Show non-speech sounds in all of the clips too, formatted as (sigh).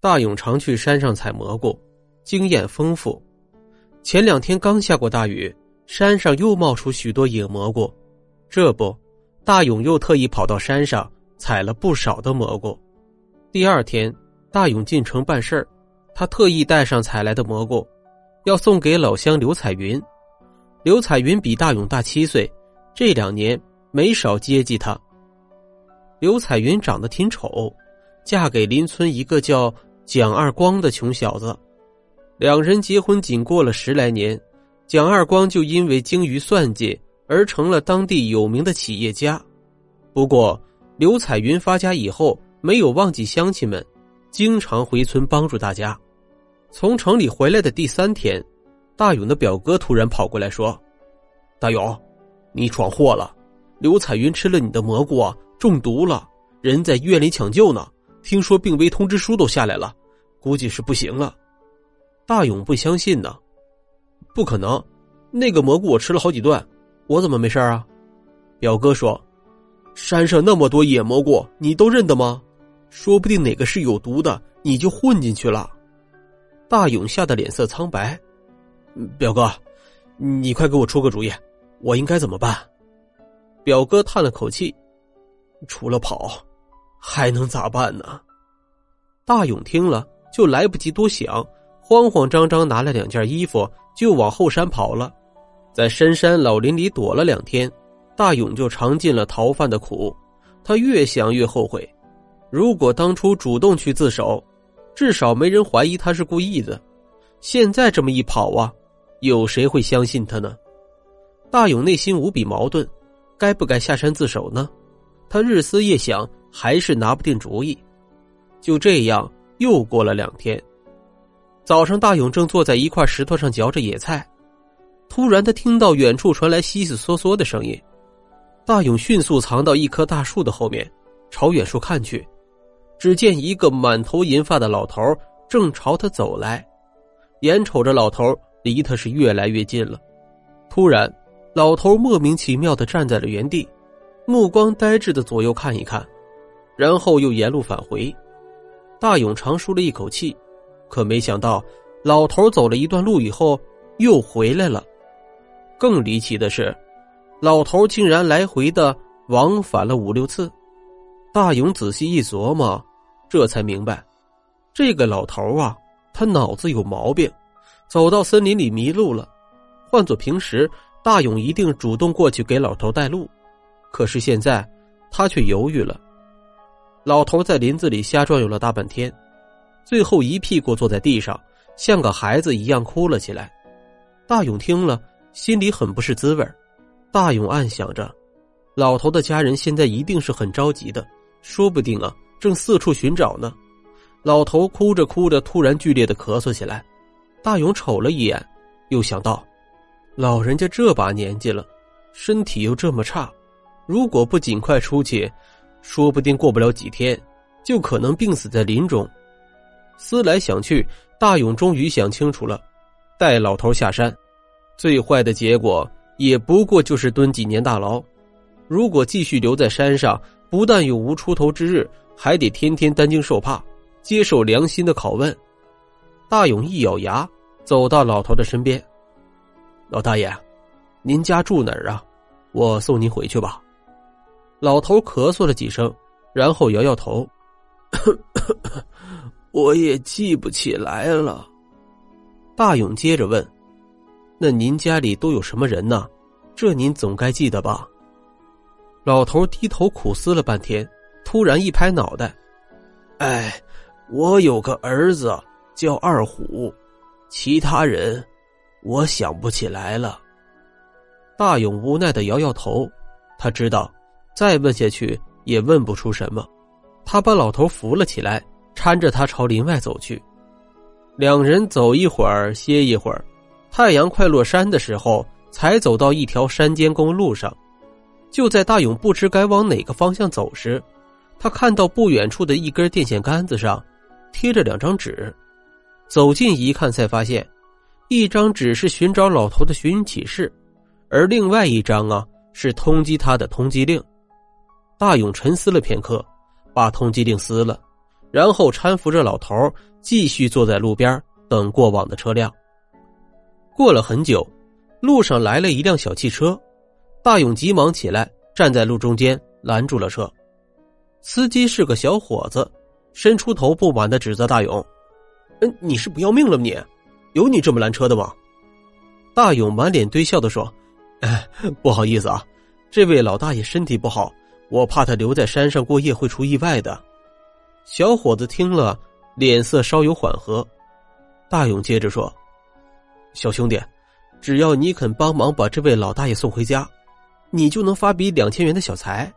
大勇常去山上采蘑菇，经验丰富。前两天刚下过大雨，山上又冒出许多野蘑菇，这不，大勇又特意跑到山上采了不少的蘑菇。第二天，大勇进城办事儿，他特意带上采来的蘑菇，要送给老乡刘彩云。刘彩云比大勇大七岁，这两年没少接济他。刘彩云长得挺丑，嫁给邻村一个叫蒋二光的穷小子。两人结婚仅过了十来年，蒋二光就因为精于算计而成了当地有名的企业家。不过，刘彩云发家以后没有忘记乡亲们，经常回村帮助大家。从城里回来的第三天。大勇的表哥突然跑过来说：“大勇，你闯祸了！刘彩云吃了你的蘑菇啊，中毒了，人在医院里抢救呢。听说病危通知书都下来了，估计是不行了。”大勇不相信呢，不可能，那个蘑菇我吃了好几顿，我怎么没事啊？表哥说：“山上那么多野蘑菇，你都认得吗？说不定哪个是有毒的，你就混进去了。”大勇吓得脸色苍白。表哥，你快给我出个主意，我应该怎么办？表哥叹了口气，除了跑，还能咋办呢？大勇听了就来不及多想，慌慌张张拿了两件衣服就往后山跑了。在深山老林里躲了两天，大勇就尝尽了逃犯的苦。他越想越后悔，如果当初主动去自首，至少没人怀疑他是故意的。现在这么一跑啊！有谁会相信他呢？大勇内心无比矛盾，该不该下山自首呢？他日思夜想，还是拿不定主意。就这样，又过了两天。早上，大勇正坐在一块石头上嚼着野菜，突然他听到远处传来悉悉嗦嗦的声音。大勇迅速藏到一棵大树的后面，朝远处看去，只见一个满头银发的老头正朝他走来，眼瞅着老头。离他是越来越近了，突然，老头莫名其妙的站在了原地，目光呆滞的左右看一看，然后又沿路返回。大勇长舒了一口气，可没想到，老头走了一段路以后又回来了。更离奇的是，老头竟然来回的往返了五六次。大勇仔细一琢磨，这才明白，这个老头啊，他脑子有毛病。走到森林里迷路了，换做平时，大勇一定主动过去给老头带路，可是现在他却犹豫了。老头在林子里瞎转悠了大半天，最后一屁股坐在地上，像个孩子一样哭了起来。大勇听了，心里很不是滋味大勇暗想着，老头的家人现在一定是很着急的，说不定啊，正四处寻找呢。老头哭着哭着，突然剧烈的咳嗽起来。大勇瞅了一眼，又想到，老人家这把年纪了，身体又这么差，如果不尽快出去，说不定过不了几天，就可能病死在林中。思来想去，大勇终于想清楚了：带老头下山，最坏的结果也不过就是蹲几年大牢。如果继续留在山上，不但有无出头之日，还得天天担惊受怕，接受良心的拷问。大勇一咬牙，走到老头的身边。老大爷，您家住哪儿啊？我送您回去吧。老头咳嗽了几声，然后摇摇头：“ (coughs) 我也记不起来了。”大勇接着问：“那您家里都有什么人呢？这您总该记得吧？”老头低头苦思了半天，突然一拍脑袋：“哎，我有个儿子。”叫二虎，其他人我想不起来了。大勇无奈的摇摇头，他知道再问下去也问不出什么。他把老头扶了起来，搀着他朝林外走去。两人走一会儿，歇一会儿，太阳快落山的时候，才走到一条山间公路上。就在大勇不知该往哪个方向走时，他看到不远处的一根电线杆子上贴着两张纸。走近一看，才发现，一张纸是寻找老头的寻人启事，而另外一张啊是通缉他的通缉令。大勇沉思了片刻，把通缉令撕了，然后搀扶着老头继续坐在路边等过往的车辆。过了很久，路上来了一辆小汽车，大勇急忙起来，站在路中间拦住了车。司机是个小伙子，伸出头不满的指责大勇：“嗯，你是不要命了吗？你有你这么拦车的吗？”大勇满脸堆笑的说：“哎，不好意思啊，这位老大爷身体不好，我怕他留在山上过夜会出意外的。”小伙子听了，脸色稍有缓和。大勇接着说：“小兄弟，只要你肯帮忙把这位老大爷送回家，你就能发笔两千元的小财。”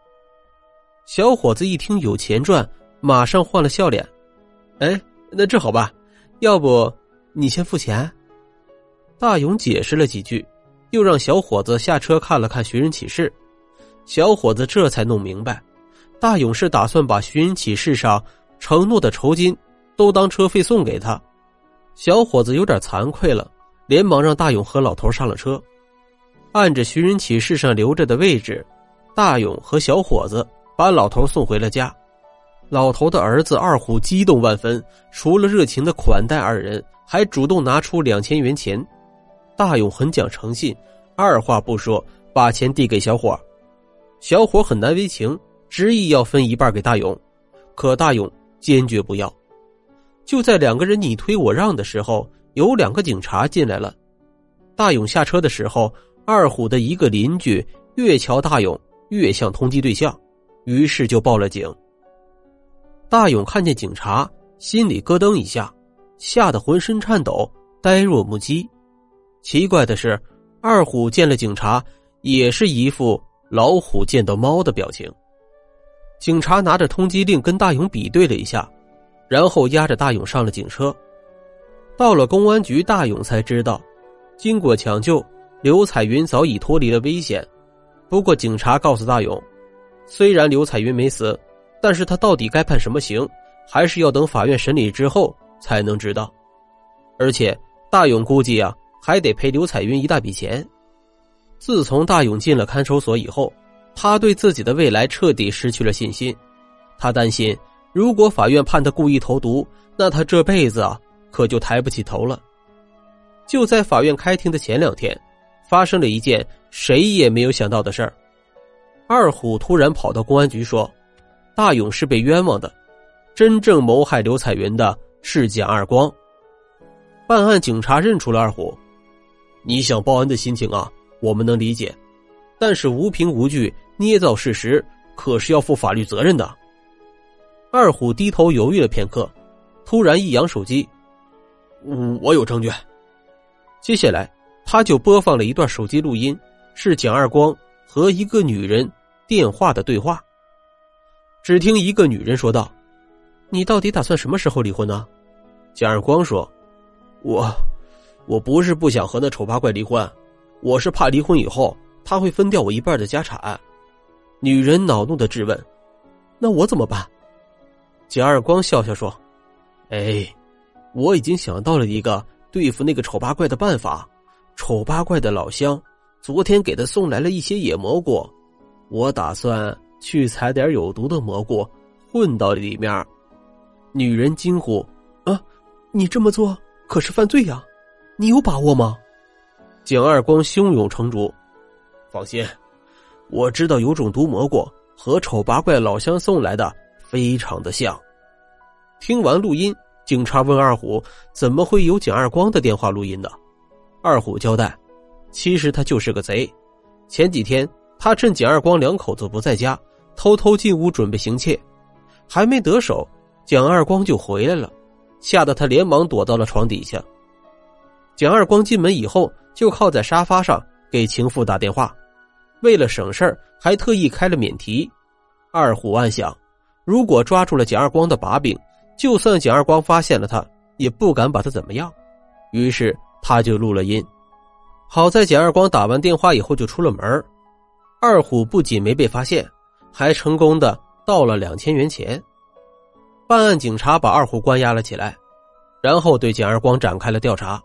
小伙子一听有钱赚，马上换了笑脸：“哎，那这好吧，要不你先付钱？”大勇解释了几句，又让小伙子下车看了看寻人启事。小伙子这才弄明白，大勇是打算把寻人启事上承诺的酬金都当车费送给他。小伙子有点惭愧了，连忙让大勇和老头上了车。按着寻人启事上留着的位置，大勇和小伙子。把老头送回了家，老头的儿子二虎激动万分，除了热情的款待二人，还主动拿出两千元钱。大勇很讲诚信，二话不说把钱递给小伙。小伙很难为情，执意要分一半给大勇，可大勇坚决不要。就在两个人你推我让的时候，有两个警察进来了。大勇下车的时候，二虎的一个邻居越瞧大勇越像通缉对象。于是就报了警。大勇看见警察，心里咯噔一下，吓得浑身颤抖，呆若木鸡。奇怪的是，二虎见了警察，也是一副老虎见到猫的表情。警察拿着通缉令跟大勇比对了一下，然后押着大勇上了警车。到了公安局，大勇才知道，经过抢救，刘彩云早已脱离了危险。不过，警察告诉大勇。虽然刘彩云没死，但是他到底该判什么刑，还是要等法院审理之后才能知道。而且大勇估计啊，还得赔刘彩云一大笔钱。自从大勇进了看守所以后，他对自己的未来彻底失去了信心。他担心，如果法院判他故意投毒，那他这辈子啊，可就抬不起头了。就在法院开庭的前两天，发生了一件谁也没有想到的事儿。二虎突然跑到公安局说：“大勇是被冤枉的，真正谋害刘彩云的是蒋二光。”办案警察认出了二虎，你想报恩的心情啊，我们能理解，但是无凭无据捏造事实，可是要负法律责任的。二虎低头犹豫了片刻，突然一扬手机：“我有证据。”接下来他就播放了一段手机录音，是蒋二光和一个女人。电话的对话。只听一个女人说道：“你到底打算什么时候离婚呢？”蒋二光说：“我，我不是不想和那丑八怪离婚，我是怕离婚以后他会分掉我一半的家产。”女人恼怒的质问：“那我怎么办？”贾二光笑笑说：“哎，我已经想到了一个对付那个丑八怪的办法。丑八怪的老乡昨天给他送来了一些野蘑菇。”我打算去采点有毒的蘑菇，混到里面。女人惊呼：“啊，你这么做可是犯罪呀！你有把握吗？”蒋二光胸有成竹：“放心，我知道有种毒蘑菇和丑八怪老乡送来的非常的像。”听完录音，警察问二虎：“怎么会有蒋二光的电话录音呢？”二虎交代：“其实他就是个贼，前几天。”他趁蒋二光两口子不在家，偷偷进屋准备行窃，还没得手，蒋二光就回来了，吓得他连忙躲到了床底下。蒋二光进门以后，就靠在沙发上给情妇打电话，为了省事儿，还特意开了免提。二虎暗想，如果抓住了蒋二光的把柄，就算蒋二光发现了他，也不敢把他怎么样。于是他就录了音。好在蒋二光打完电话以后就出了门二虎不仅没被发现，还成功的盗了两千元钱。办案警察把二虎关押了起来，然后对蒋二光展开了调查。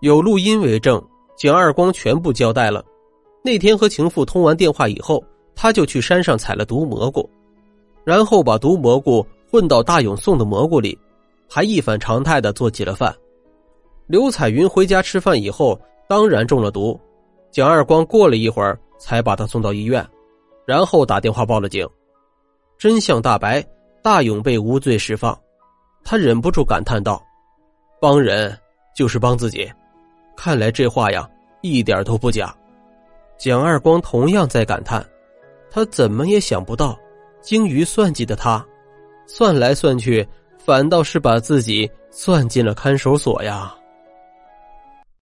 有录音为证，蒋二光全部交代了。那天和情妇通完电话以后，他就去山上采了毒蘑菇，然后把毒蘑菇混到大勇送的蘑菇里，还一反常态的做起了饭。刘彩云回家吃饭以后，当然中了毒。蒋二光过了一会儿才把他送到医院，然后打电话报了警。真相大白，大勇被无罪释放。他忍不住感叹道：“帮人就是帮自己。”看来这话呀，一点都不假。蒋二光同样在感叹，他怎么也想不到，精于算计的他，算来算去，反倒是把自己算进了看守所呀。